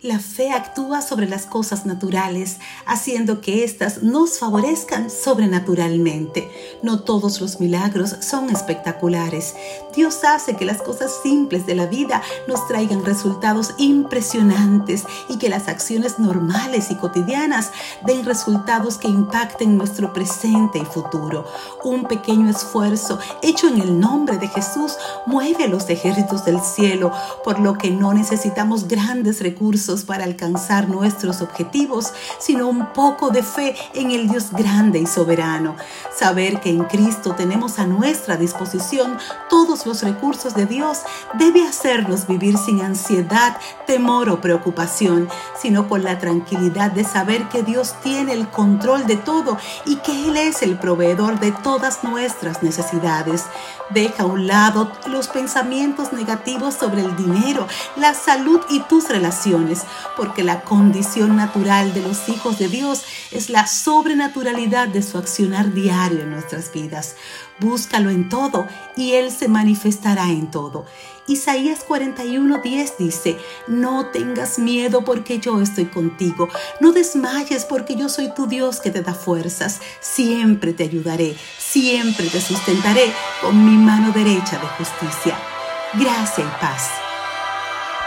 La fe actúa sobre las cosas naturales, haciendo que éstas nos favorezcan sobrenaturalmente. No todos los milagros son espectaculares. Dios hace que las cosas simples de la vida nos traigan resultados impresionantes y que las acciones normales y cotidianas den resultados que impacten nuestro presente y futuro. Un pequeño esfuerzo hecho en el nombre de Jesús mueve los ejércitos del cielo, por lo que no necesitamos grandes recursos para alcanzar nuestros objetivos, sino un poco de fe en el Dios grande y soberano. Saber que en Cristo tenemos a nuestra disposición todos los recursos de Dios debe hacernos vivir sin ansiedad, temor o preocupación, sino con la tranquilidad de saber que Dios tiene el control de todo y que Él es el proveedor de todas nuestras necesidades. Deja a un lado los pensamientos negativos sobre el dinero, la salud y tus relaciones porque la condición natural de los hijos de Dios es la sobrenaturalidad de su accionar diario en nuestras vidas. Búscalo en todo y Él se manifestará en todo. Isaías 41:10 dice, no tengas miedo porque yo estoy contigo, no desmayes porque yo soy tu Dios que te da fuerzas, siempre te ayudaré, siempre te sustentaré con mi mano derecha de justicia. Gracia y paz.